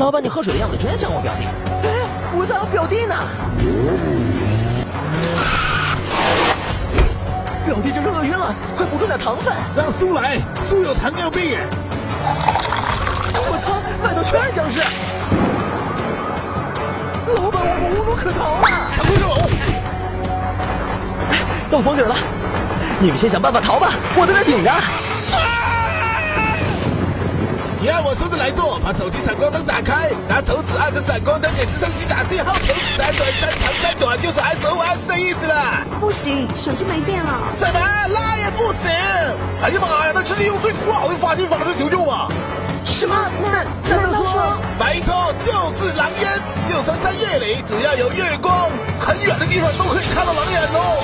老板，你喝水的样子真像我表弟。哎，我咋有表弟呢？表弟这是饿晕了，快补充点糖分。让苏来，苏有糖尿病。我操，外头全是僵尸！老板，我们无路可逃了。不走。到房顶了，你们先想办法逃吧，我在这顶着。你按我说的来做，把手机闪光灯打开，拿手指按着闪光灯给直升机打信号，球三短三长三短就是 SOS 的意思了。不行，手机没电了。什么？拉也不行？哎呀妈呀，那是利用最古老的发信方式求救吧？什么？那难道说？没错，就是狼烟。就算在夜里，只要有月光，很远的地方都可以看到狼烟哦。